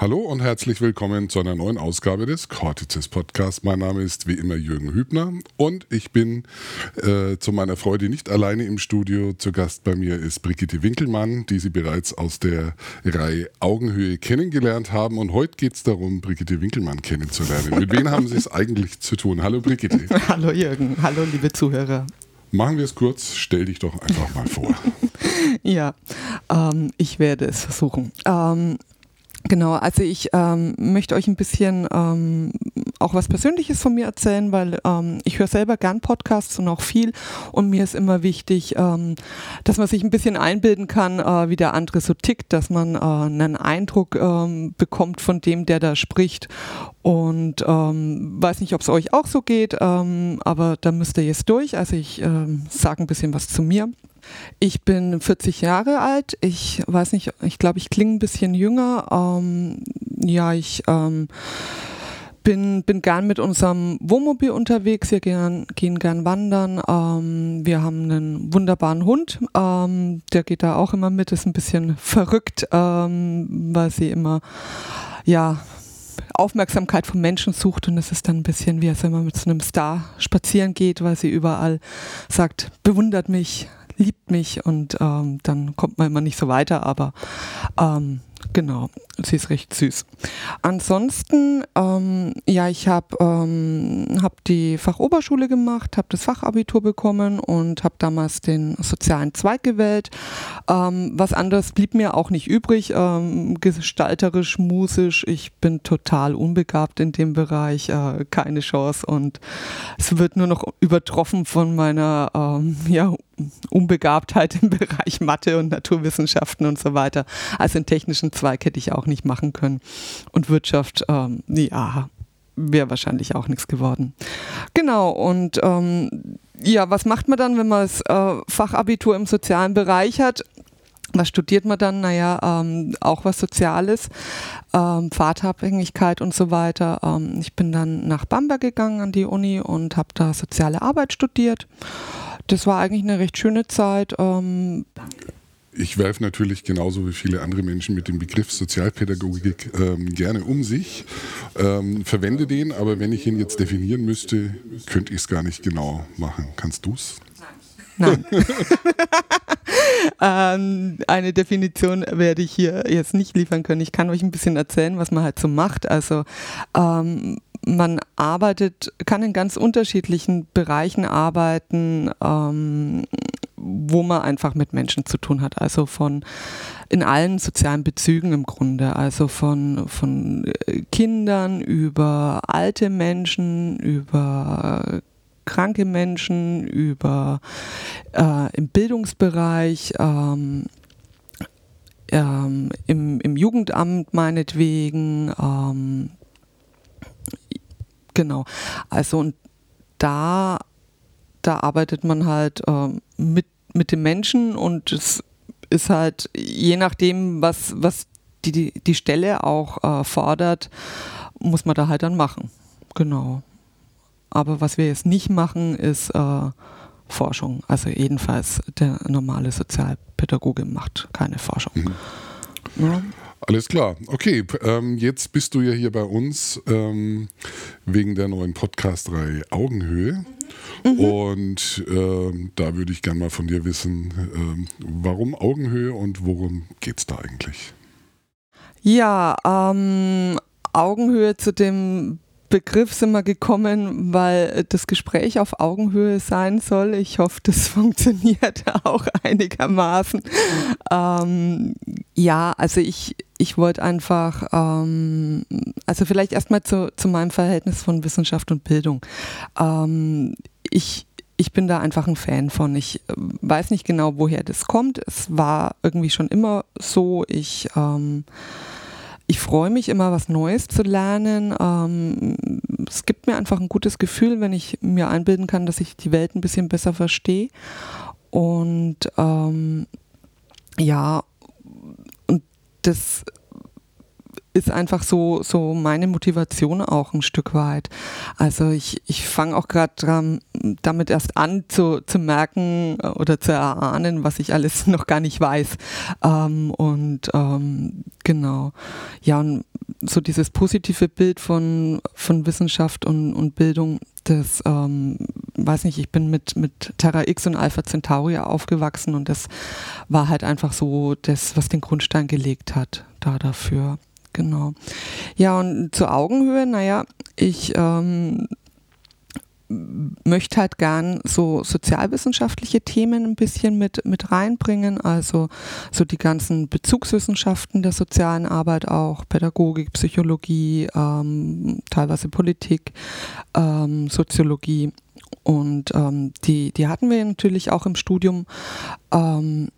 Hallo und herzlich willkommen zu einer neuen Ausgabe des Cortices Podcast. Mein Name ist wie immer Jürgen Hübner und ich bin äh, zu meiner Freude nicht alleine im Studio. Zu Gast bei mir ist Brigitte Winkelmann, die Sie bereits aus der Reihe Augenhöhe kennengelernt haben. Und heute geht es darum, Brigitte Winkelmann kennenzulernen. Mit wem haben Sie es eigentlich zu tun? Hallo Brigitte. Hallo Jürgen, hallo liebe Zuhörer. Machen wir es kurz, stell dich doch einfach mal vor. ja, ähm, ich werde es versuchen. Ähm, Genau, also ich ähm, möchte euch ein bisschen ähm, auch was Persönliches von mir erzählen, weil ähm, ich höre selber gern Podcasts und auch viel und mir ist immer wichtig, ähm, dass man sich ein bisschen einbilden kann, äh, wie der andere so tickt, dass man äh, einen Eindruck ähm, bekommt von dem, der da spricht und ähm, weiß nicht, ob es euch auch so geht, aber da müsst ihr jetzt durch. Also ich ähm, sage ein bisschen was zu mir. Ich bin 40 Jahre alt. Ich weiß nicht, ich glaube, ich klinge ein bisschen jünger. Ähm, ja, ich ähm, bin, bin gern mit unserem Wohnmobil unterwegs. Wir gehen, gehen gern wandern. Ähm, wir haben einen wunderbaren Hund. Ähm, der geht da auch immer mit. Ist ein bisschen verrückt, ähm, weil sie immer, ja, Aufmerksamkeit von Menschen sucht und es ist dann ein bisschen wie als wenn man mit so einem Star spazieren geht, weil sie überall sagt, bewundert mich, liebt mich und ähm, dann kommt man immer nicht so weiter, aber ähm, Genau, sie ist recht süß. Ansonsten, ähm, ja, ich habe ähm, hab die Fachoberschule gemacht, habe das Fachabitur bekommen und habe damals den sozialen Zweig gewählt. Ähm, was anderes blieb mir auch nicht übrig, ähm, gestalterisch, musisch. Ich bin total unbegabt in dem Bereich, äh, keine Chance und es wird nur noch übertroffen von meiner ähm, ja, Unbegabtheit im Bereich Mathe und Naturwissenschaften und so weiter. Also einen technischen Zweig hätte ich auch nicht machen können. Und Wirtschaft, ähm, ja, wäre wahrscheinlich auch nichts geworden. Genau, und ähm, ja, was macht man dann, wenn man das äh, Fachabitur im sozialen Bereich hat? Was studiert man dann? Naja, ähm, auch was Soziales, ähm, Vaterabhängigkeit und so weiter. Ähm, ich bin dann nach Bamberg gegangen an die Uni und habe da soziale Arbeit studiert das war eigentlich eine recht schöne Zeit. Ähm ich werfe natürlich genauso wie viele andere Menschen mit dem Begriff Sozialpädagogik ähm, gerne um sich, ähm, verwende den, aber wenn ich ihn jetzt definieren müsste, könnte ich es gar nicht genau machen. Kannst du es? Nein. ähm, eine Definition werde ich hier jetzt nicht liefern können. Ich kann euch ein bisschen erzählen, was man halt so macht. Also ähm, man arbeitet, kann in ganz unterschiedlichen Bereichen arbeiten, ähm, wo man einfach mit Menschen zu tun hat. Also von in allen sozialen Bezügen im Grunde. Also von, von äh, Kindern über alte Menschen, über kranke Menschen, über äh, im Bildungsbereich, ähm, ähm, im, im Jugendamt meinetwegen, ähm, Genau. Also und da, da arbeitet man halt äh, mit, mit dem Menschen und es ist halt, je nachdem, was, was die, die, die Stelle auch äh, fordert, muss man da halt dann machen. Genau. Aber was wir jetzt nicht machen, ist äh, Forschung. Also jedenfalls der normale Sozialpädagoge macht keine Forschung. Mhm. Ja. Alles klar. Okay, ähm, jetzt bist du ja hier bei uns ähm, wegen der neuen Podcast-Reihe Augenhöhe. Mhm. Und ähm, da würde ich gerne mal von dir wissen, ähm, warum Augenhöhe und worum geht es da eigentlich? Ja, ähm, Augenhöhe zu dem Begriff sind wir gekommen, weil das Gespräch auf Augenhöhe sein soll. Ich hoffe, das funktioniert auch einigermaßen. Ähm, ja, also ich, ich wollte einfach, ähm, also vielleicht erstmal zu, zu meinem Verhältnis von Wissenschaft und Bildung. Ähm, ich, ich bin da einfach ein Fan von. Ich äh, weiß nicht genau, woher das kommt. Es war irgendwie schon immer so. Ich ähm, ich freue mich immer, was Neues zu lernen. Ähm, es gibt mir einfach ein gutes Gefühl, wenn ich mir einbilden kann, dass ich die Welt ein bisschen besser verstehe. Und ähm, ja, das ist einfach so, so meine Motivation auch ein Stück weit. Also ich, ich fange auch gerade damit erst an zu, zu merken äh, oder zu erahnen, was ich alles noch gar nicht weiß. Ähm, und ähm, genau. Ja, und so dieses positive Bild von, von Wissenschaft und, und Bildung, das, ähm, weiß nicht, ich bin mit, mit Terra X und Alpha Centauri aufgewachsen und das war halt einfach so das, was den Grundstein gelegt hat da dafür. Genau. Ja, und zur Augenhöhe, naja, ich ähm, möchte halt gern so sozialwissenschaftliche Themen ein bisschen mit, mit reinbringen, also so die ganzen Bezugswissenschaften der sozialen Arbeit auch, Pädagogik, Psychologie, ähm, teilweise Politik, ähm, Soziologie. Und ähm, die, die hatten wir natürlich auch im Studium. Ähm,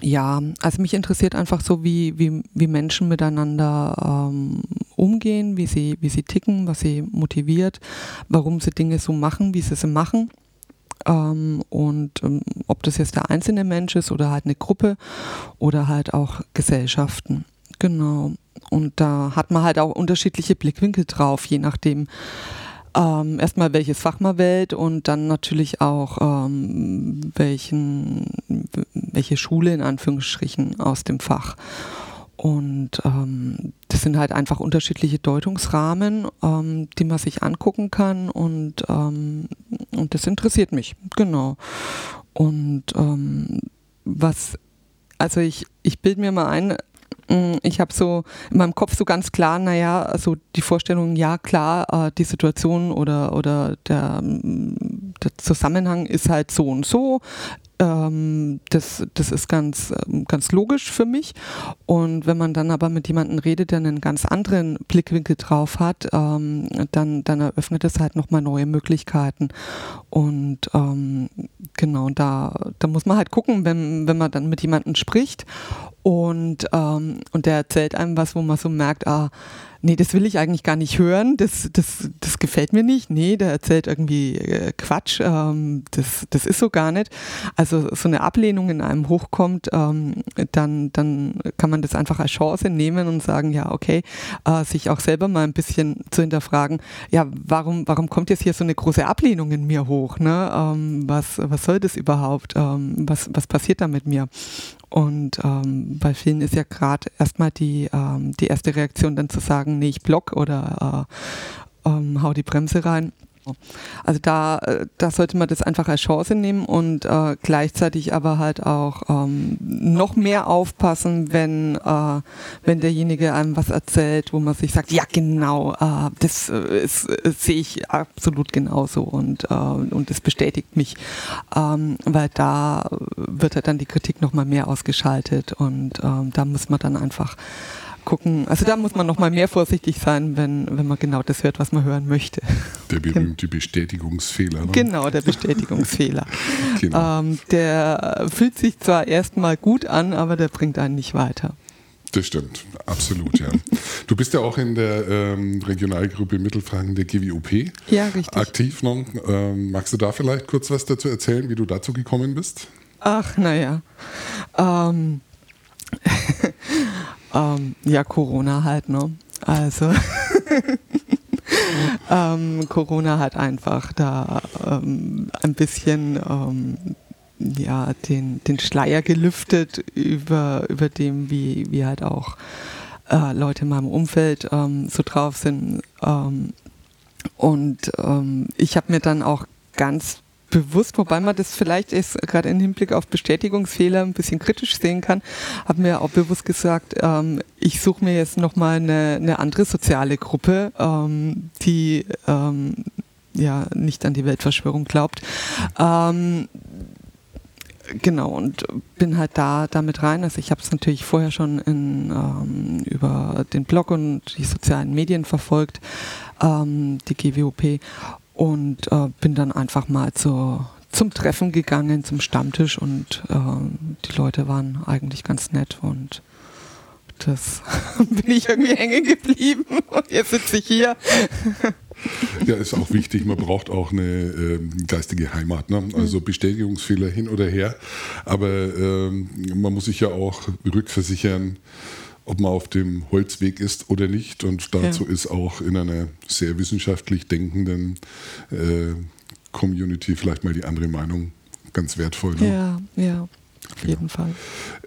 ja, also mich interessiert einfach so, wie, wie, wie Menschen miteinander ähm, umgehen, wie sie, wie sie ticken, was sie motiviert, warum sie Dinge so machen, wie sie sie machen. Ähm, und ähm, ob das jetzt der einzelne Mensch ist oder halt eine Gruppe oder halt auch Gesellschaften. Genau. Und da hat man halt auch unterschiedliche Blickwinkel drauf, je nachdem, ähm, erstmal welches Fach man wählt und dann natürlich auch ähm, welchen, welche Schule in Anführungsstrichen aus dem Fach. Und ähm, das sind halt einfach unterschiedliche Deutungsrahmen, ähm, die man sich angucken kann und, ähm, und das interessiert mich, genau. Und ähm, was, also ich, ich bilde mir mal ein, ich habe so in meinem Kopf so ganz klar, naja, also die Vorstellung, ja klar, äh, die Situation oder, oder der, mm, der Zusammenhang ist halt so und so. Ähm, das, das ist ganz, ähm, ganz logisch für mich. Und wenn man dann aber mit jemandem redet, der einen ganz anderen Blickwinkel drauf hat, ähm, dann, dann eröffnet es halt nochmal neue Möglichkeiten. Und ähm, genau, da, da muss man halt gucken, wenn, wenn man dann mit jemandem spricht und, ähm, und der erzählt einem was, wo man so merkt, ah, nee, das will ich eigentlich gar nicht hören, das, das, das gefällt mir nicht, nee, der erzählt irgendwie äh, Quatsch, ähm, das, das ist so gar nicht. Also so eine Ablehnung in einem hochkommt, ähm, dann, dann kann man das einfach als Chance nehmen und sagen, ja, okay, äh, sich auch selber mal ein bisschen zu hinterfragen, ja, warum, warum kommt jetzt hier so eine große Ablehnung in mir hoch, ne? Ähm, was, was soll das überhaupt, ähm, was, was passiert da mit mir? Und ähm, bei vielen ist ja gerade erstmal die, ähm, die erste Reaktion dann zu sagen, nee, ich block oder äh, ähm, hau die Bremse rein. Also da, äh, da sollte man das einfach als Chance nehmen und äh, gleichzeitig aber halt auch ähm, noch mehr aufpassen, wenn, äh, wenn derjenige einem was erzählt, wo man sich sagt, ja genau, äh, das, äh, das sehe ich absolut genauso und, äh, und das bestätigt mich, ähm, weil da wird halt dann die Kritik nochmal mehr ausgeschaltet und ähm, da muss man dann einfach gucken. Also da muss man noch mal mehr vorsichtig sein, wenn, wenn man genau das hört, was man hören möchte. Der berühmte Bestätigungsfehler. Ne? Genau, der Bestätigungsfehler. genau. ähm, der fühlt sich zwar erstmal gut an, aber der bringt einen nicht weiter. Das stimmt, absolut, ja. Du bist ja auch in der ähm, Regionalgruppe Mittelfranken der GWOP ja, richtig. aktiv. Ne? Ähm, magst du da vielleicht kurz was dazu erzählen, wie du dazu gekommen bist? Ach, naja. Ähm, ähm, ja, Corona halt, ne? Also ähm, Corona hat einfach da ähm, ein bisschen ähm, ja, den, den Schleier gelüftet über, über dem, wie, wie halt auch äh, Leute in meinem Umfeld ähm, so drauf sind. Ähm, und ich habe mir dann auch ganz bewusst, wobei man das vielleicht ist, gerade im Hinblick auf Bestätigungsfehler ein bisschen kritisch sehen kann, habe mir auch bewusst gesagt, ähm, ich suche mir jetzt nochmal eine, eine andere soziale Gruppe, ähm, die ähm, ja nicht an die Weltverschwörung glaubt. Ähm, genau, und bin halt da damit rein. Also ich habe es natürlich vorher schon in, ähm, über den Blog und die sozialen Medien verfolgt, ähm, die GWOP und äh, bin dann einfach mal zur, zum Treffen gegangen, zum Stammtisch und äh, die Leute waren eigentlich ganz nett und das bin ich irgendwie hängen geblieben und jetzt sitze ich hier. Ja, ist auch wichtig. Man braucht auch eine äh, geistige Heimat. Ne? Also Bestätigungsfehler hin oder her. Aber ähm, man muss sich ja auch rückversichern, ob man auf dem Holzweg ist oder nicht. Und dazu ja. ist auch in einer sehr wissenschaftlich denkenden äh, Community vielleicht mal die andere Meinung ganz wertvoll. Ne? Ja, ja. Auf jeden genau. Fall.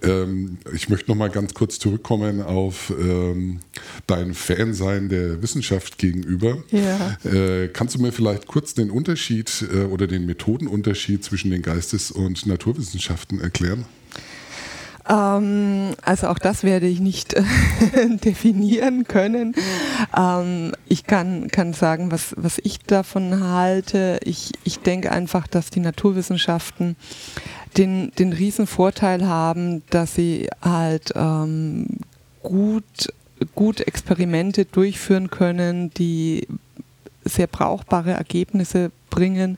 Ähm, ich möchte noch mal ganz kurz zurückkommen auf ähm, dein Fansein der Wissenschaft gegenüber. Ja. Äh, kannst du mir vielleicht kurz den Unterschied äh, oder den Methodenunterschied zwischen den Geistes- und Naturwissenschaften erklären? Ähm, also auch das werde ich nicht äh, definieren können. Ähm, ich kann, kann sagen, was, was ich davon halte. Ich, ich denke einfach, dass die Naturwissenschaften den, den riesen Vorteil haben, dass sie halt ähm, gut, gut Experimente durchführen können, die sehr brauchbare Ergebnisse bringen,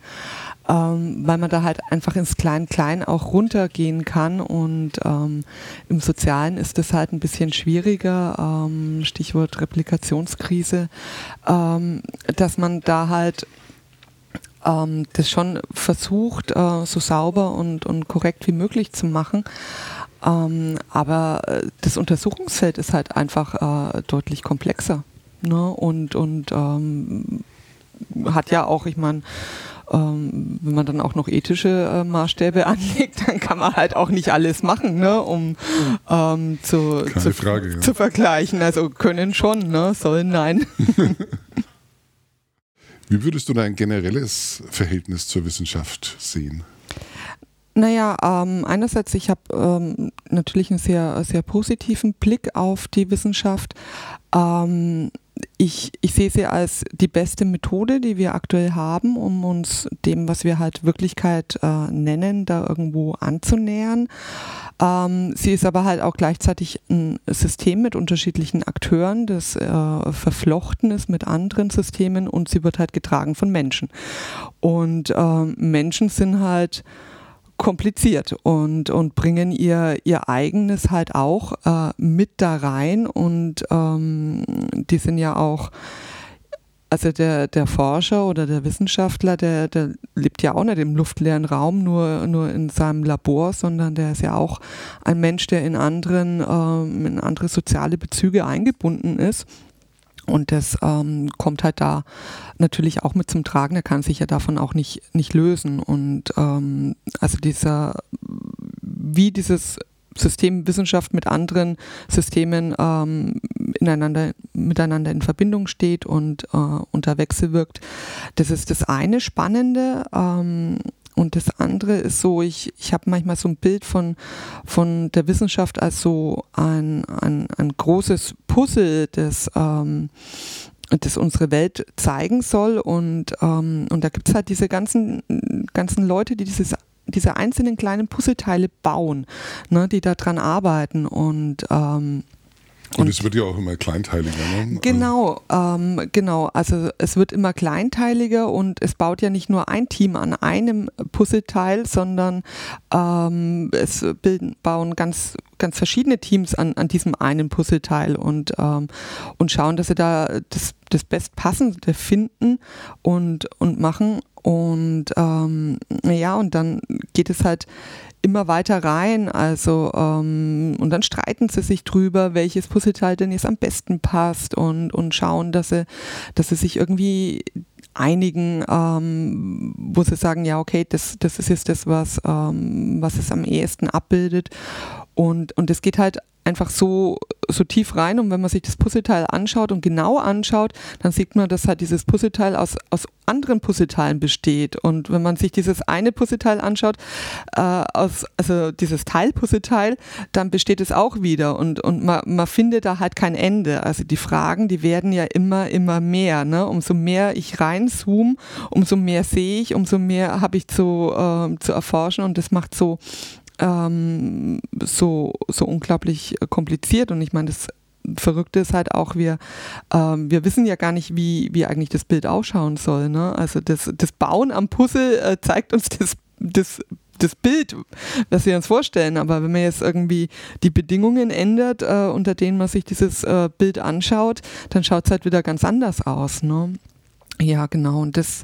ähm, weil man da halt einfach ins Klein-Klein auch runtergehen kann und ähm, im Sozialen ist das halt ein bisschen schwieriger, ähm, Stichwort Replikationskrise, ähm, dass man da halt ähm, das schon versucht, äh, so sauber und, und korrekt wie möglich zu machen. Ähm, aber äh, das Untersuchungsfeld ist halt einfach äh, deutlich komplexer. Ne? Und, und hat ja auch, ich meine, ähm, wenn man dann auch noch ethische äh, Maßstäbe anlegt, dann kann man halt auch nicht alles machen, ne, um ähm, zu, zu, Frage, ja. zu, vergleichen. Also können schon, ne, sollen nein. Wie würdest du dein generelles Verhältnis zur Wissenschaft sehen? Naja, ähm, einerseits, ich habe ähm, natürlich einen sehr, sehr positiven Blick auf die Wissenschaft. Ähm, ich, ich sehe sie als die beste Methode, die wir aktuell haben, um uns dem, was wir halt Wirklichkeit äh, nennen, da irgendwo anzunähern. Ähm, sie ist aber halt auch gleichzeitig ein System mit unterschiedlichen Akteuren, das äh, verflochten ist mit anderen Systemen und sie wird halt getragen von Menschen. Und äh, Menschen sind halt kompliziert und, und bringen ihr, ihr eigenes halt auch äh, mit da rein und ähm, die sind ja auch, also der, der Forscher oder der Wissenschaftler, der, der lebt ja auch nicht im luftleeren Raum, nur, nur in seinem Labor, sondern der ist ja auch ein Mensch, der in anderen, ähm, in andere soziale Bezüge eingebunden ist. Und das ähm, kommt halt da natürlich auch mit zum Tragen. Er kann sich ja davon auch nicht, nicht lösen. Und ähm, also dieser, wie dieses System Wissenschaft mit anderen Systemen ähm, ineinander, miteinander in Verbindung steht und äh, unter Wechsel wirkt. Das ist das eine Spannende. Ähm, und das andere ist so, ich, ich habe manchmal so ein Bild von, von der Wissenschaft als so ein, ein, ein großes Puzzle, das, ähm, das unsere Welt zeigen soll. Und, ähm, und da gibt es halt diese ganzen, ganzen Leute, die dieses diese einzelnen kleinen Puzzleteile bauen, ne, die daran arbeiten und ähm, und, es wird ja auch immer kleinteiliger, ne? Genau, ähm, genau. Also es wird immer kleinteiliger und es baut ja nicht nur ein Team an einem Puzzleteil, sondern ähm, es bilden, bauen ganz, ganz verschiedene Teams an, an diesem einen Puzzleteil und, ähm, und schauen, dass sie da das, das Bestpassende finden und, und machen. Und ähm, ja, und dann geht es halt immer weiter rein. Also ähm, und dann streiten sie sich drüber, welches Puzzleteil denn jetzt am besten passt und, und schauen, dass sie, dass sie sich irgendwie einigen, ähm, wo sie sagen, ja, okay, das, das ist jetzt das, was, ähm, was es am ehesten abbildet. Und, und es geht halt einfach so, so tief rein und wenn man sich das Puzzleteil anschaut und genau anschaut, dann sieht man, dass halt dieses Puzzleteil aus, aus anderen Puzzleteilen besteht und wenn man sich dieses eine Puzzleteil anschaut, äh, aus, also dieses Teilpuzzleteil, dann besteht es auch wieder und, und man, man findet da halt kein Ende. Also die Fragen, die werden ja immer, immer mehr. Ne? Umso mehr ich reinzoome, umso mehr sehe ich, umso mehr habe ich zu, äh, zu erforschen und das macht so ähm, so, so unglaublich kompliziert. Und ich meine, das Verrückte ist halt auch, wir, ähm, wir wissen ja gar nicht, wie, wie eigentlich das Bild ausschauen soll. Ne? Also das, das Bauen am Puzzle äh, zeigt uns das, das das Bild, was wir uns vorstellen. Aber wenn man jetzt irgendwie die Bedingungen ändert, äh, unter denen man sich dieses äh, Bild anschaut, dann schaut es halt wieder ganz anders aus. Ne? Ja, genau. Und das,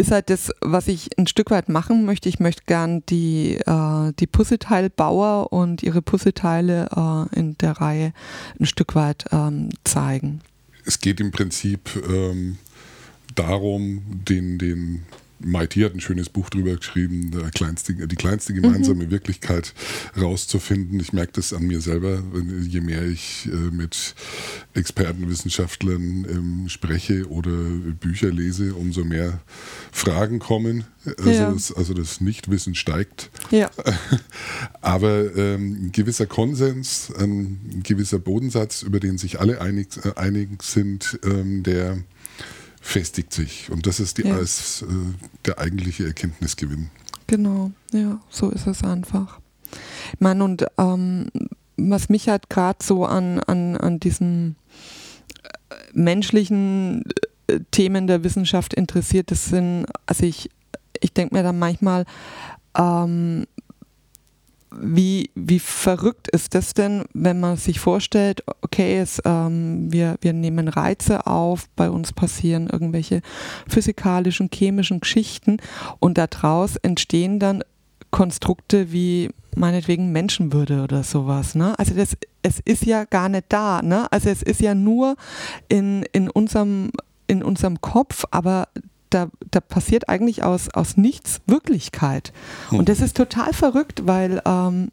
ist halt das, was ich ein Stück weit machen möchte. Ich möchte gern die, äh, die Puzzleteilbauer und ihre Puzzleteile äh, in der Reihe ein Stück weit ähm, zeigen. Es geht im Prinzip ähm, darum, den, den MIT hat ein schönes Buch drüber geschrieben, kleinste, die kleinste gemeinsame mhm. Wirklichkeit rauszufinden. Ich merke das an mir selber, je mehr ich äh, mit Experten, Wissenschaftlern ähm, spreche oder Bücher lese, umso mehr Fragen kommen. Also, ja. das, also das Nichtwissen steigt. Ja. Aber ähm, ein gewisser Konsens, ein gewisser Bodensatz, über den sich alle einig, äh, einig sind, ähm, der festigt sich. Und das ist die, ja. als, äh, der eigentliche Erkenntnisgewinn. Genau, ja, so ist es einfach. Ich meine, und ähm, was mich halt gerade so an, an, an diesen äh, menschlichen äh, Themen der Wissenschaft interessiert, das sind, also ich, ich denke mir dann manchmal, ähm, wie, wie verrückt ist das denn, wenn man sich vorstellt, okay, es, ähm, wir, wir nehmen Reize auf, bei uns passieren irgendwelche physikalischen, chemischen Geschichten und daraus entstehen dann Konstrukte wie meinetwegen Menschenwürde oder sowas. Ne? Also das, es ist ja gar nicht da. Ne? Also es ist ja nur in, in, unserem, in unserem Kopf, aber da, da passiert eigentlich aus, aus nichts Wirklichkeit. Und das ist total verrückt, weil ähm,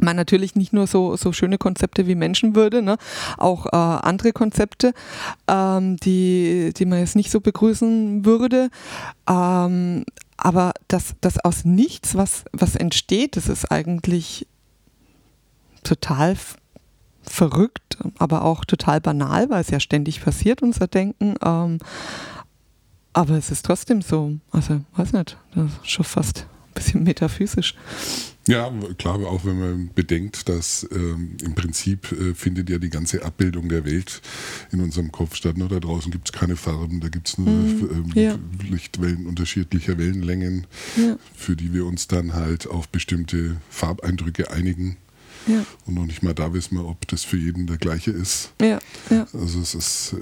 man natürlich nicht nur so, so schöne Konzepte wie Menschenwürde, ne, auch äh, andere Konzepte, ähm, die, die man jetzt nicht so begrüßen würde. Ähm, aber das, das aus nichts, was, was entsteht, das ist eigentlich total verrückt, aber auch total banal, weil es ja ständig passiert, unser Denken. Ähm, aber es ist trotzdem so, also weiß nicht, das ist schon fast ein bisschen metaphysisch. Ja, klar, auch wenn man bedenkt, dass ähm, im Prinzip äh, findet ja die ganze Abbildung der Welt in unserem Kopf statt. Ne? Da draußen gibt es keine Farben, da gibt es nur mm, ähm, ja. Lichtwellen unterschiedlicher Wellenlängen, ja. für die wir uns dann halt auf bestimmte Farbeindrücke einigen. Ja. Und noch nicht mal da wissen wir, ob das für jeden der gleiche ist. Also es ist äh,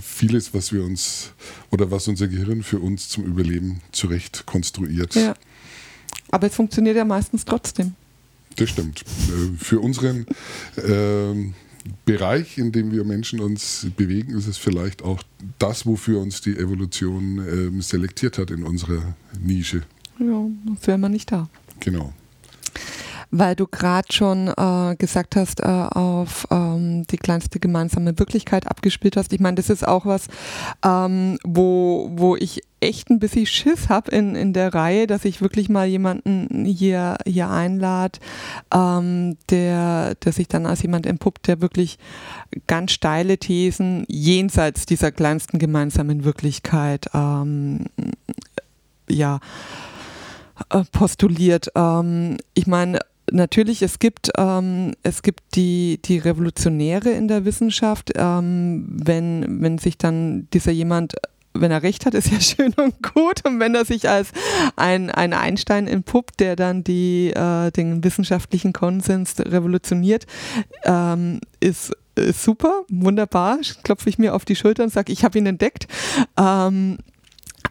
vieles, was wir uns oder was unser Gehirn für uns zum Überleben zurecht konstruiert. Ja. Aber es funktioniert ja meistens trotzdem. Das stimmt. Äh, für unseren äh, Bereich, in dem wir Menschen uns bewegen, ist es vielleicht auch das, wofür uns die Evolution äh, selektiert hat in unserer Nische. Ja, sonst wären wir nicht da. Genau weil du gerade schon äh, gesagt hast, äh, auf ähm, die kleinste gemeinsame Wirklichkeit abgespielt hast. Ich meine, das ist auch was, ähm, wo, wo ich echt ein bisschen Schiss habe in, in der Reihe, dass ich wirklich mal jemanden hier, hier einlade, ähm, der, der sich dann als jemand entpuppt, der wirklich ganz steile Thesen jenseits dieser kleinsten gemeinsamen Wirklichkeit ähm, ja äh, postuliert. Ähm, ich meine, natürlich, es gibt, ähm, es gibt die, die Revolutionäre in der Wissenschaft. Ähm, wenn, wenn sich dann dieser jemand wenn er recht hat, ist ja schön und gut. Und wenn er sich als ein, ein Einstein entpuppt, der dann die, äh, den wissenschaftlichen Konsens revolutioniert, ähm, ist, super, wunderbar. Klopfe ich mir auf die Schulter und sage, ich habe ihn entdeckt. Ähm,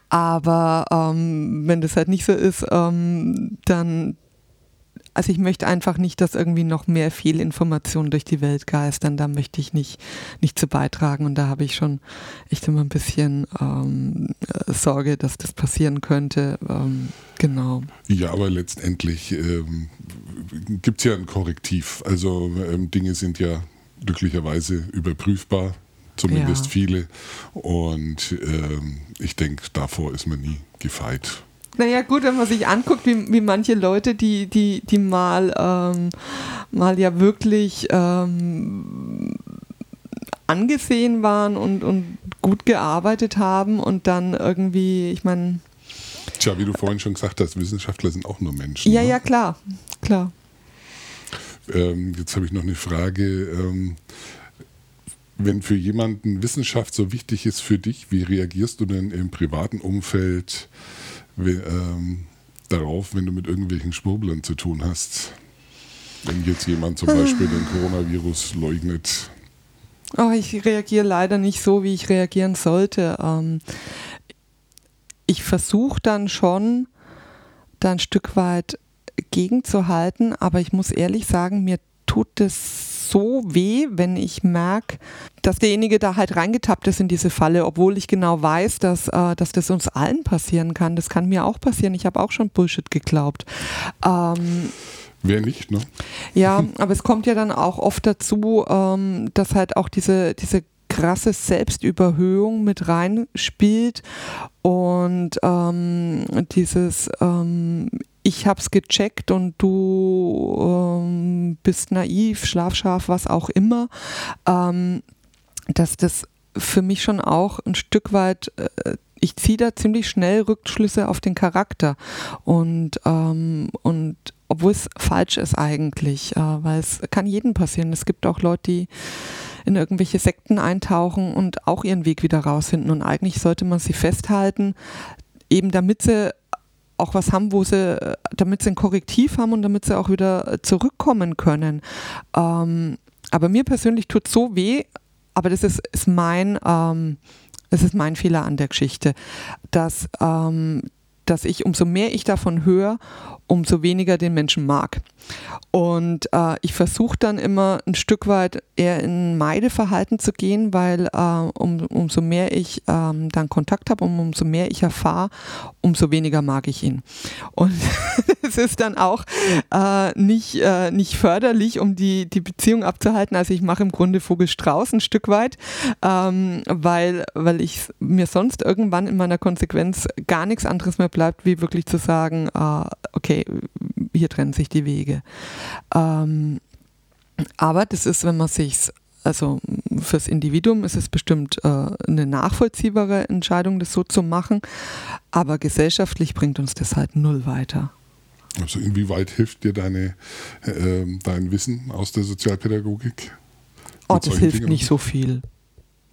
aber ähm, wenn das halt nicht so ist, ähm, dann, also ich möchte einfach nicht, dass irgendwie noch mehr Fehlinformationen durch die Welt geistern. Da möchte ich nicht, nicht zu beitragen. Und da habe ich schon echt immer ein bisschen ähm, Sorge, dass das passieren könnte. Ähm, genau. Ja, aber letztendlich ähm, gibt es ja ein Korrektiv. Also ähm, Dinge sind ja glücklicherweise überprüfbar, zumindest ja. viele. Und ähm, ich denke, davor ist man nie gefeit. Naja, gut, wenn man sich anguckt, wie, wie manche Leute, die, die, die mal, ähm, mal ja wirklich ähm, angesehen waren und, und gut gearbeitet haben und dann irgendwie, ich meine. Tja, wie du vorhin schon gesagt hast, Wissenschaftler sind auch nur Menschen. Ja, ne? ja, klar, klar. Ähm, jetzt habe ich noch eine Frage. Ähm, wenn für jemanden Wissenschaft so wichtig ist für dich, wie reagierst du denn im privaten Umfeld ähm, darauf, wenn du mit irgendwelchen Schwurblern zu tun hast? Wenn jetzt jemand zum Beispiel den Coronavirus leugnet. Oh, ich reagiere leider nicht so, wie ich reagieren sollte. Ähm, ich versuche dann schon, da ein Stück weit gegenzuhalten, aber ich muss ehrlich sagen, mir tut es so weh, wenn ich merke, dass derjenige da halt reingetappt ist in diese Falle, obwohl ich genau weiß, dass, äh, dass das uns allen passieren kann. Das kann mir auch passieren. Ich habe auch schon Bullshit geglaubt. Ähm, Wer nicht, ne? Ja, aber es kommt ja dann auch oft dazu, ähm, dass halt auch diese, diese krasse Selbstüberhöhung mit reinspielt und ähm, dieses ähm, ich hab's gecheckt und du ähm, bist naiv, schlafscharf, was auch immer, ähm, dass das für mich schon auch ein Stück weit äh, ich ziehe da ziemlich schnell Rückschlüsse auf den Charakter und, ähm, und obwohl es falsch ist eigentlich, äh, weil es kann jedem passieren. Es gibt auch Leute, die in irgendwelche Sekten eintauchen und auch ihren Weg wieder rausfinden. Und eigentlich sollte man sie festhalten, eben damit sie auch was haben, wo sie, damit sie ein Korrektiv haben und damit sie auch wieder zurückkommen können. Ähm, aber mir persönlich tut so weh, aber das ist, ist mein, ähm, das ist mein Fehler an der Geschichte, dass, ähm, dass ich, umso mehr ich davon höre, umso weniger den Menschen mag. Und äh, ich versuche dann immer ein Stück weit eher in Meideverhalten zu gehen, weil äh, um, umso mehr ich ähm, dann Kontakt habe und umso mehr ich erfahre, umso weniger mag ich ihn. Und es ist dann auch äh, nicht, äh, nicht förderlich, um die, die Beziehung abzuhalten. Also ich mache im Grunde Vogelstrauß ein Stück weit, ähm, weil, weil ich mir sonst irgendwann in meiner Konsequenz gar nichts anderes mehr bleibt, wie wirklich zu sagen, äh, okay, hier trennen sich die Wege. Ähm, aber das ist, wenn man sich also fürs Individuum ist es bestimmt äh, eine nachvollziehbare Entscheidung, das so zu machen, aber gesellschaftlich bringt uns das halt null weiter. Also inwieweit hilft dir deine, äh, dein Wissen aus der Sozialpädagogik? Oh, das hilft Dingen? nicht so viel.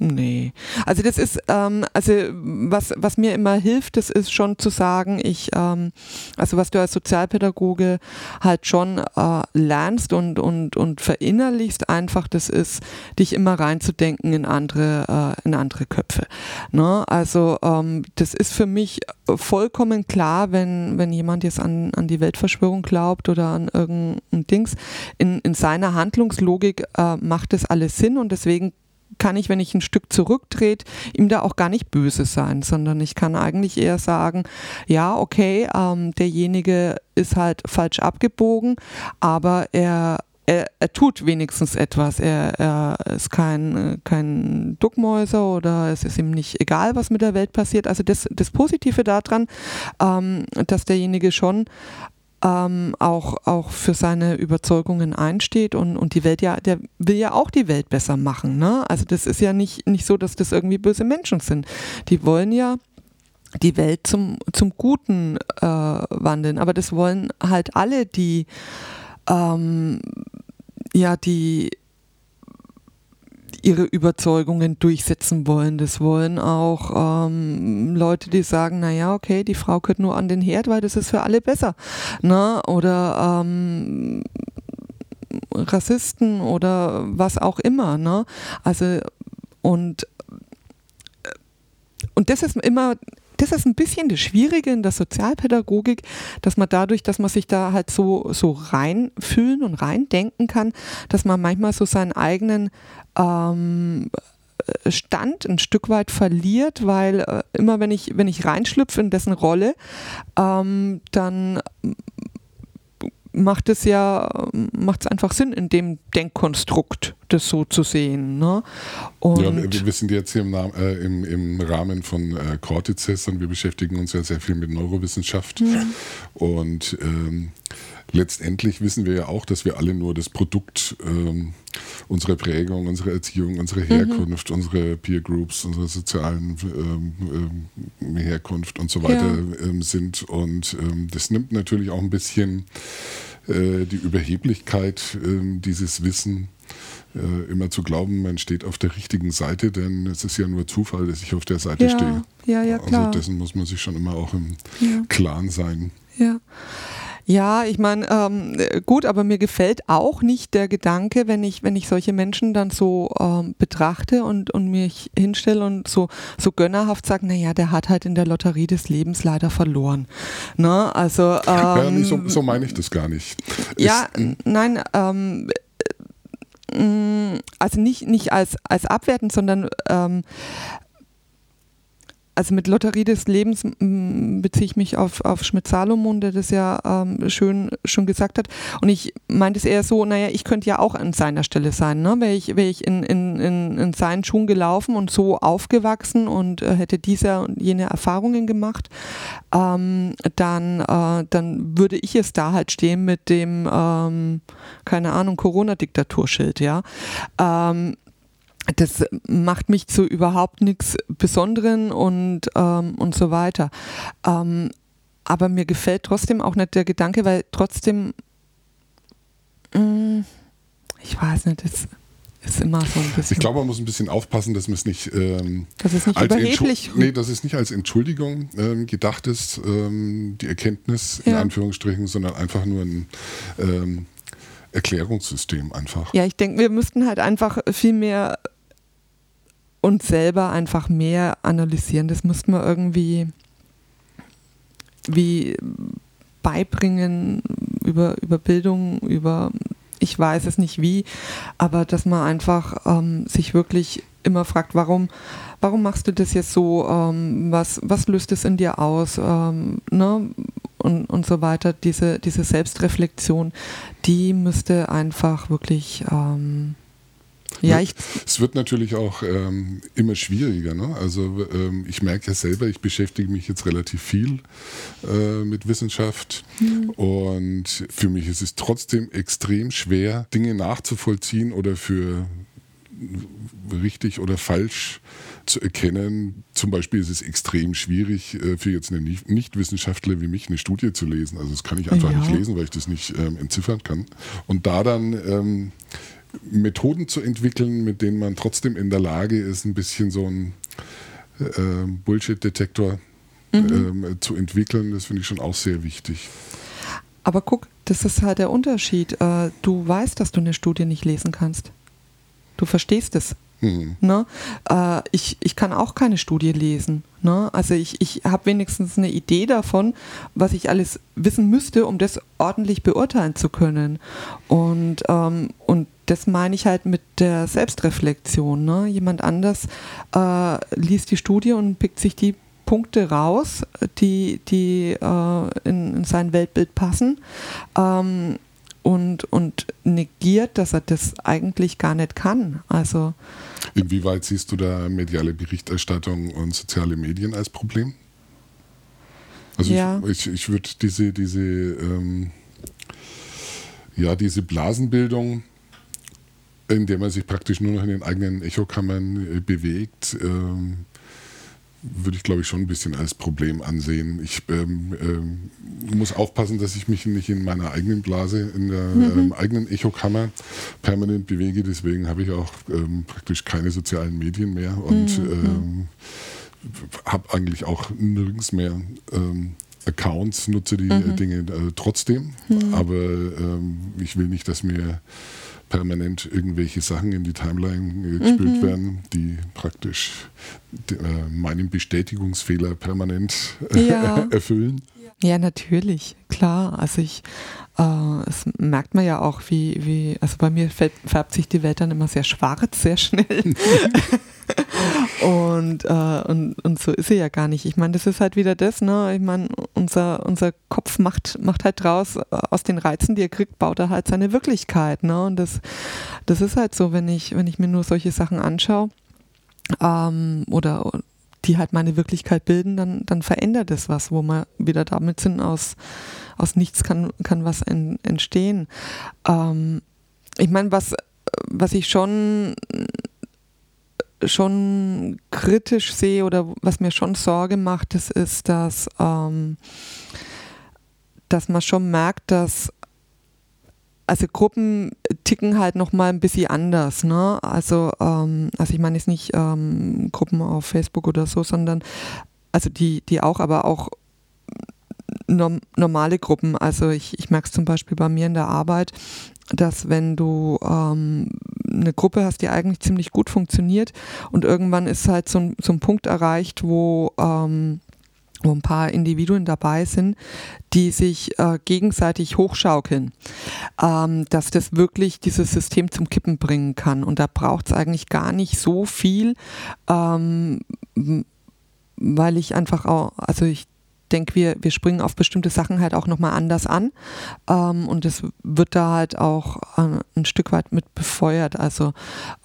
Nee. Also das ist, ähm, also was, was mir immer hilft, das ist schon zu sagen, ich, ähm, also was du als Sozialpädagoge halt schon äh, lernst und, und, und verinnerlichst einfach, das ist, dich immer reinzudenken in andere, äh, in andere Köpfe. Ne? Also ähm, das ist für mich vollkommen klar, wenn, wenn jemand jetzt an, an die Weltverschwörung glaubt oder an irgendein Dings, in, in seiner Handlungslogik äh, macht das alles Sinn und deswegen kann ich, wenn ich ein Stück zurücktrete, ihm da auch gar nicht böse sein, sondern ich kann eigentlich eher sagen, ja, okay, ähm, derjenige ist halt falsch abgebogen, aber er er, er, tut wenigstens etwas. Er, er, ist kein, kein Duckmäuser oder es ist ihm nicht egal, was mit der Welt passiert. Also das, das Positive daran, ähm, dass derjenige schon ähm, auch, auch für seine Überzeugungen einsteht und, und die Welt ja, der will ja auch die Welt besser machen. Ne? Also das ist ja nicht, nicht so, dass das irgendwie böse Menschen sind. Die wollen ja die Welt zum, zum Guten äh, wandeln. Aber das wollen halt alle, die ähm, ja, die ihre Überzeugungen durchsetzen wollen. Das wollen auch ähm, Leute, die sagen, naja, okay, die Frau gehört nur an den Herd, weil das ist für alle besser. Ne? Oder ähm, Rassisten oder was auch immer. Ne? Also und und das ist immer das ist ein bisschen das Schwierige in der Sozialpädagogik, dass man dadurch, dass man sich da halt so, so reinfühlen und reindenken kann, dass man manchmal so seinen eigenen ähm, Stand ein Stück weit verliert, weil äh, immer wenn ich, wenn ich reinschlüpfe in dessen Rolle, ähm, dann macht es ja, macht es einfach Sinn, in dem Denkkonstrukt das so zu sehen. Ne? Und ja, wir, wir sind jetzt hier im, äh, im, im Rahmen von äh, Cortices und wir beschäftigen uns ja sehr viel mit Neurowissenschaft. Mhm. Und ähm, letztendlich wissen wir ja auch, dass wir alle nur das Produkt ähm, unserer Prägung, unserer Erziehung, unserer mhm. Herkunft, mhm. unsere Peer Groups, unserer sozialen ähm, ähm, Herkunft und so weiter ja. ähm, sind. Und ähm, das nimmt natürlich auch ein bisschen äh, die Überheblichkeit ähm, dieses Wissen äh, immer zu glauben, man steht auf der richtigen Seite, denn es ist ja nur Zufall, dass ich auf der Seite ja, stehe. Ja, ja, klar. Also dessen muss man sich schon immer auch im ja. Klaren sein. Ja. Ja, ich meine, ähm, gut, aber mir gefällt auch nicht der Gedanke, wenn ich, wenn ich solche Menschen dann so ähm, betrachte und, und mich hinstelle und so, so gönnerhaft sage, naja, der hat halt in der Lotterie des Lebens leider verloren. Ne? Also, ähm, ja, nee, so, so meine ich das gar nicht. Ja, ich, nein, ähm, mm, also nicht, nicht als, als abwertend, sondern ähm, also mit Lotterie des Lebens beziehe ich mich auf, auf Schmidt-Salomon, der das ja ähm, schön schon gesagt hat. Und ich meinte es eher so, naja, ich könnte ja auch an seiner Stelle sein. Ne? Wäre ich, wär ich in, in, in, in seinen Schuhen gelaufen und so aufgewachsen und äh, hätte diese und jene Erfahrungen gemacht, ähm, dann, äh, dann würde ich es da halt stehen mit dem, ähm, keine Ahnung, Corona-Diktaturschild, ja. Das macht mich zu überhaupt nichts Besonderen und, ähm, und so weiter. Ähm, aber mir gefällt trotzdem auch nicht der Gedanke, weil trotzdem, mh, mm, ich weiß nicht, das ist immer so ein bisschen. Ich glaube, man muss ein bisschen aufpassen, dass man es nicht, ähm, das ist nicht als überheblich. Nee, dass es nicht als Entschuldigung ähm, gedacht ist, ähm, die Erkenntnis in Anführungsstrichen, sondern einfach nur ein ähm, Erklärungssystem einfach. Ja, ich denke, wir müssten halt einfach viel mehr uns selber einfach mehr analysieren. Das müsste man irgendwie wie beibringen über, über Bildung, über ich weiß es nicht wie, aber dass man einfach ähm, sich wirklich immer fragt, warum, warum machst du das jetzt so, ähm, was, was löst es in dir aus, ähm, ne? und, und so weiter. Diese, diese Selbstreflexion, die müsste einfach wirklich ähm, ja, ich es wird natürlich auch ähm, immer schwieriger. Ne? Also ähm, ich merke ja selber, ich beschäftige mich jetzt relativ viel äh, mit Wissenschaft mhm. und für mich ist es trotzdem extrem schwer, Dinge nachzuvollziehen oder für richtig oder falsch zu erkennen. Zum Beispiel ist es extrem schwierig äh, für jetzt einen Nichtwissenschaftler wie mich eine Studie zu lesen. Also das kann ich einfach ja. nicht lesen, weil ich das nicht ähm, entziffern kann. Und da dann ähm, Methoden zu entwickeln, mit denen man trotzdem in der Lage ist, ein bisschen so ein äh, Bullshit-Detektor mhm. äh, zu entwickeln. Das finde ich schon auch sehr wichtig. Aber guck, das ist halt der Unterschied. Äh, du weißt, dass du eine Studie nicht lesen kannst. Du verstehst es. Mhm. Ne? Äh, ich, ich kann auch keine Studie lesen. Ne? Also ich, ich habe wenigstens eine Idee davon, was ich alles wissen müsste, um das ordentlich beurteilen zu können. Und, ähm, und das meine ich halt mit der Selbstreflexion. Ne? Jemand anders äh, liest die Studie und pickt sich die Punkte raus, die, die äh, in, in, sein Weltbild passen. Ähm, und, und negiert, dass er das eigentlich gar nicht kann. Also Inwieweit siehst du da mediale Berichterstattung und soziale Medien als Problem? Also ja. ich, ich, ich würde diese, diese, ähm, ja, diese Blasenbildung, in der man sich praktisch nur noch in den eigenen Echokammern äh, bewegt, ähm, würde ich glaube ich schon ein bisschen als Problem ansehen. Ich ähm, ähm, muss aufpassen, dass ich mich nicht in meiner eigenen Blase, in der mhm. ähm, eigenen Echokammer permanent bewege. Deswegen habe ich auch ähm, praktisch keine sozialen Medien mehr und mhm. Ähm, habe eigentlich auch nirgends mehr ähm, Accounts, nutze die mhm. Dinge äh, trotzdem. Mhm. Aber ich will nicht, dass mir permanent irgendwelche Sachen in die Timeline gespült mhm. werden, die praktisch äh, meinen Bestätigungsfehler permanent äh, ja. erfüllen. Ja, natürlich, klar. Also ich, äh, das merkt man ja auch, wie, wie, also bei mir färbt sich die Welt dann immer sehr schwarz, sehr schnell. und, äh, und, und so ist sie ja gar nicht. Ich meine, das ist halt wieder das, ne? Ich meine, unser, unser Kopf macht, macht halt draus, äh, aus den Reizen, die er kriegt, baut er halt seine Wirklichkeit, ne? Und das, das ist halt so, wenn ich, wenn ich mir nur solche Sachen anschaue, ähm, oder die halt meine Wirklichkeit bilden, dann, dann verändert es was, wo wir wieder damit sind, aus, aus nichts kann, kann was en, entstehen. Ähm, ich meine, was, was ich schon schon kritisch sehe oder was mir schon Sorge macht, das ist, dass, ähm, dass man schon merkt, dass also Gruppen ticken halt nochmal ein bisschen anders, ne? Also, ähm, also ich meine jetzt nicht ähm, Gruppen auf Facebook oder so, sondern also die, die auch, aber auch norm normale Gruppen. Also ich, ich merke es zum Beispiel bei mir in der Arbeit, dass wenn du ähm, eine Gruppe hast, die eigentlich ziemlich gut funktioniert und irgendwann ist halt so ein, so ein Punkt erreicht, wo, ähm, wo ein paar Individuen dabei sind, die sich äh, gegenseitig hochschaukeln, ähm, dass das wirklich dieses System zum Kippen bringen kann. Und da braucht es eigentlich gar nicht so viel, ähm, weil ich einfach auch, also ich denke, wir, wir springen auf bestimmte Sachen halt auch nochmal anders an. Ähm, und es wird da halt auch äh, ein Stück weit mit befeuert. Also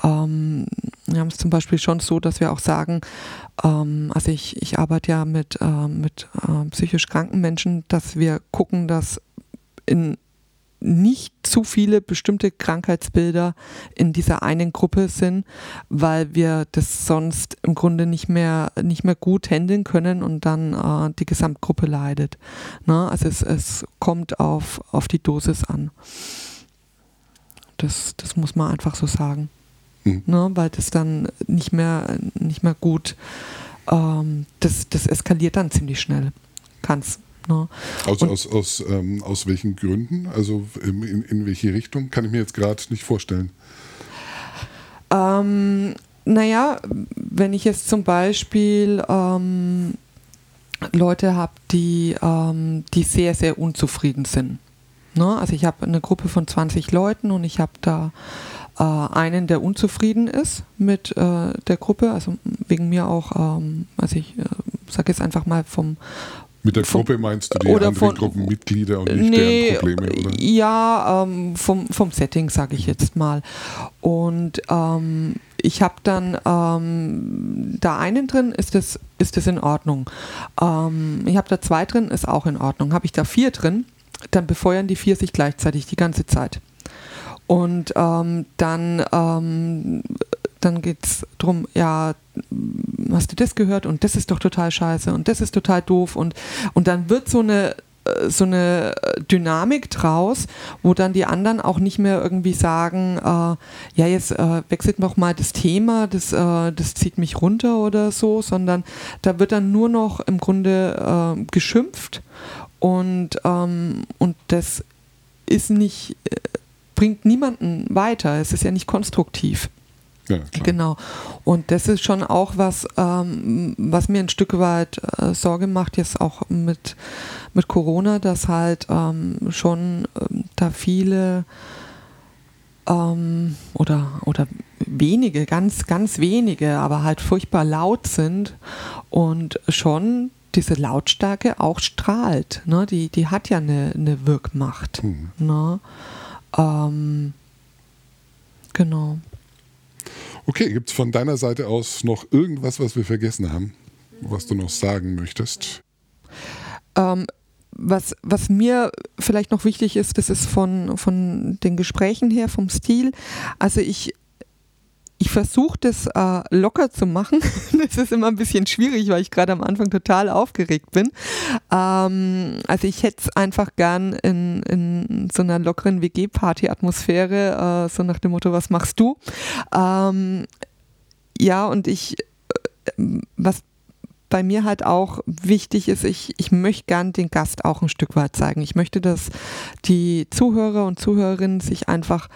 ähm, wir haben es zum Beispiel schon so, dass wir auch sagen, ähm, also ich, ich arbeite ja mit, äh, mit äh, psychisch kranken Menschen, dass wir gucken, dass in nicht zu viele bestimmte Krankheitsbilder in dieser einen Gruppe sind, weil wir das sonst im Grunde nicht mehr, nicht mehr gut handeln können und dann äh, die Gesamtgruppe leidet. Ne? Also es, es kommt auf, auf die Dosis an. Das, das muss man einfach so sagen. Mhm. Ne? Weil das dann nicht mehr, nicht mehr gut, ähm, das, das eskaliert dann ziemlich schnell. Kann es Ne? Also aus, aus, ähm, aus welchen Gründen? Also in, in welche Richtung? Kann ich mir jetzt gerade nicht vorstellen. Ähm, naja, wenn ich jetzt zum Beispiel ähm, Leute habe, die, ähm, die sehr, sehr unzufrieden sind. Ne? Also ich habe eine Gruppe von 20 Leuten und ich habe da äh, einen, der unzufrieden ist mit äh, der Gruppe, also wegen mir auch, ähm, also ich äh, sage jetzt einfach mal vom, mit der Gruppe meinst du die anderen von, Gruppenmitglieder und nicht nee, deren Probleme, oder? Ja, ähm, vom, vom Setting, sage ich jetzt mal. Und ähm, ich habe dann ähm, da einen drin, ist das, ist das in Ordnung. Ähm, ich habe da zwei drin, ist auch in Ordnung. Habe ich da vier drin, dann befeuern die vier sich gleichzeitig die ganze Zeit. Und ähm, dann ähm, dann geht es darum, ja, hast du das gehört und das ist doch total scheiße und das ist total doof und, und dann wird so eine äh, so eine Dynamik draus, wo dann die anderen auch nicht mehr irgendwie sagen, äh, ja, jetzt äh, wechselt noch mal das Thema, das, äh, das zieht mich runter oder so, sondern da wird dann nur noch im Grunde äh, geschimpft und, ähm, und das ist nicht, äh, bringt niemanden weiter, es ist ja nicht konstruktiv. Ja, genau. Und das ist schon auch was, ähm, was mir ein Stück weit äh, Sorge macht, jetzt auch mit, mit Corona, dass halt ähm, schon ähm, da viele ähm, oder, oder wenige, ganz, ganz wenige, aber halt furchtbar laut sind und schon diese Lautstärke auch strahlt. Ne? Die, die hat ja eine, eine Wirkmacht. Mhm. Ne? Ähm, genau. Okay, gibt es von deiner Seite aus noch irgendwas, was wir vergessen haben, was du noch sagen möchtest? Ähm, was, was mir vielleicht noch wichtig ist, das ist von, von den Gesprächen her, vom Stil. Also ich ich versuche das äh, locker zu machen. das ist immer ein bisschen schwierig, weil ich gerade am Anfang total aufgeregt bin. Ähm, also ich hätte es einfach gern in, in so einer lockeren WG-Party-Atmosphäre, äh, so nach dem Motto, was machst du? Ähm, ja, und ich, äh, was bei mir halt auch wichtig ist, ich, ich möchte gern den Gast auch ein Stück weit zeigen. Ich möchte, dass die Zuhörer und Zuhörerinnen sich einfach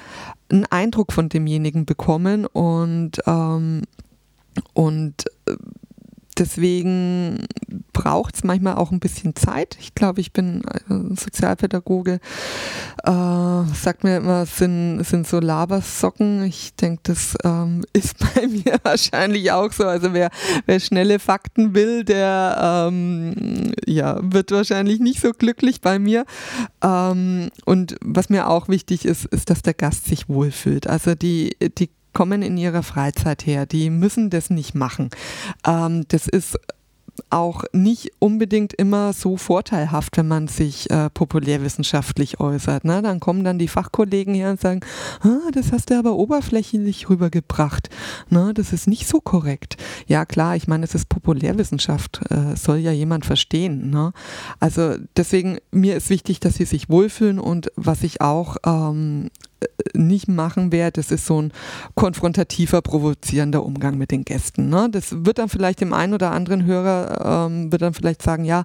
einen Eindruck von demjenigen bekommen und, ähm, und äh, deswegen braucht es manchmal auch ein bisschen Zeit. Ich glaube, ich bin äh, Sozialpädagoge. Äh, sagt mir immer, es sind, sind so Labersocken. Ich denke, das ähm, ist bei mir wahrscheinlich auch so. Also wer, wer schnelle Fakten will, der ähm, ja, wird wahrscheinlich nicht so glücklich bei mir. Ähm, und was mir auch wichtig ist, ist, dass der Gast sich wohlfühlt. Also die, die kommen in ihrer Freizeit her. Die müssen das nicht machen. Ähm, das ist auch nicht unbedingt immer so vorteilhaft, wenn man sich äh, populärwissenschaftlich äußert. Ne? Dann kommen dann die Fachkollegen her und sagen, ah, das hast du aber oberflächlich rübergebracht. Ne? Das ist nicht so korrekt. Ja klar, ich meine, es ist Populärwissenschaft, äh, soll ja jemand verstehen. Ne? Also deswegen, mir ist wichtig, dass sie sich wohlfühlen und was ich auch ähm, nicht machen werde, das ist so ein konfrontativer, provozierender Umgang mit den Gästen. Ne? Das wird dann vielleicht dem einen oder anderen Hörer, ähm, wird dann vielleicht sagen, ja,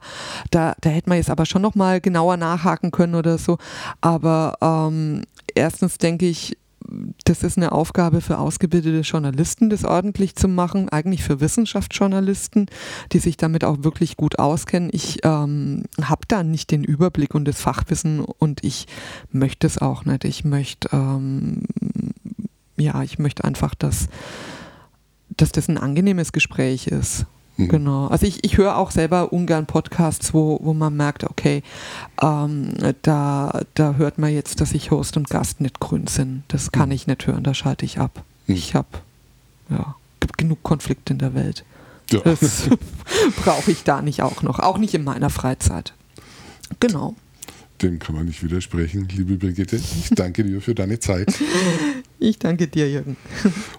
da, da hätte man jetzt aber schon nochmal genauer nachhaken können oder so. Aber ähm, erstens denke ich, das ist eine Aufgabe für ausgebildete Journalisten, das ordentlich zu machen, eigentlich für Wissenschaftsjournalisten, die sich damit auch wirklich gut auskennen. Ich ähm, habe da nicht den Überblick und das Fachwissen und ich möchte es auch nicht. Ich möchte, ähm, ja, ich möchte einfach, dass, dass das ein angenehmes Gespräch ist. Mhm. Genau. Also ich, ich höre auch selber ungern Podcasts, wo, wo man merkt, okay, ähm, da, da hört man jetzt, dass ich Host und Gast nicht grün sind. Das kann mhm. ich nicht hören, da schalte ich ab. Mhm. Ich habe, ja, gibt genug Konflikte in der Welt. Ja. Das brauche ich da nicht auch noch, auch nicht in meiner Freizeit. Genau. Dem kann man nicht widersprechen, liebe Brigitte. Ich danke dir für deine Zeit. Ich danke dir, Jürgen.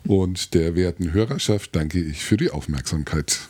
Und der werten Hörerschaft danke ich für die Aufmerksamkeit.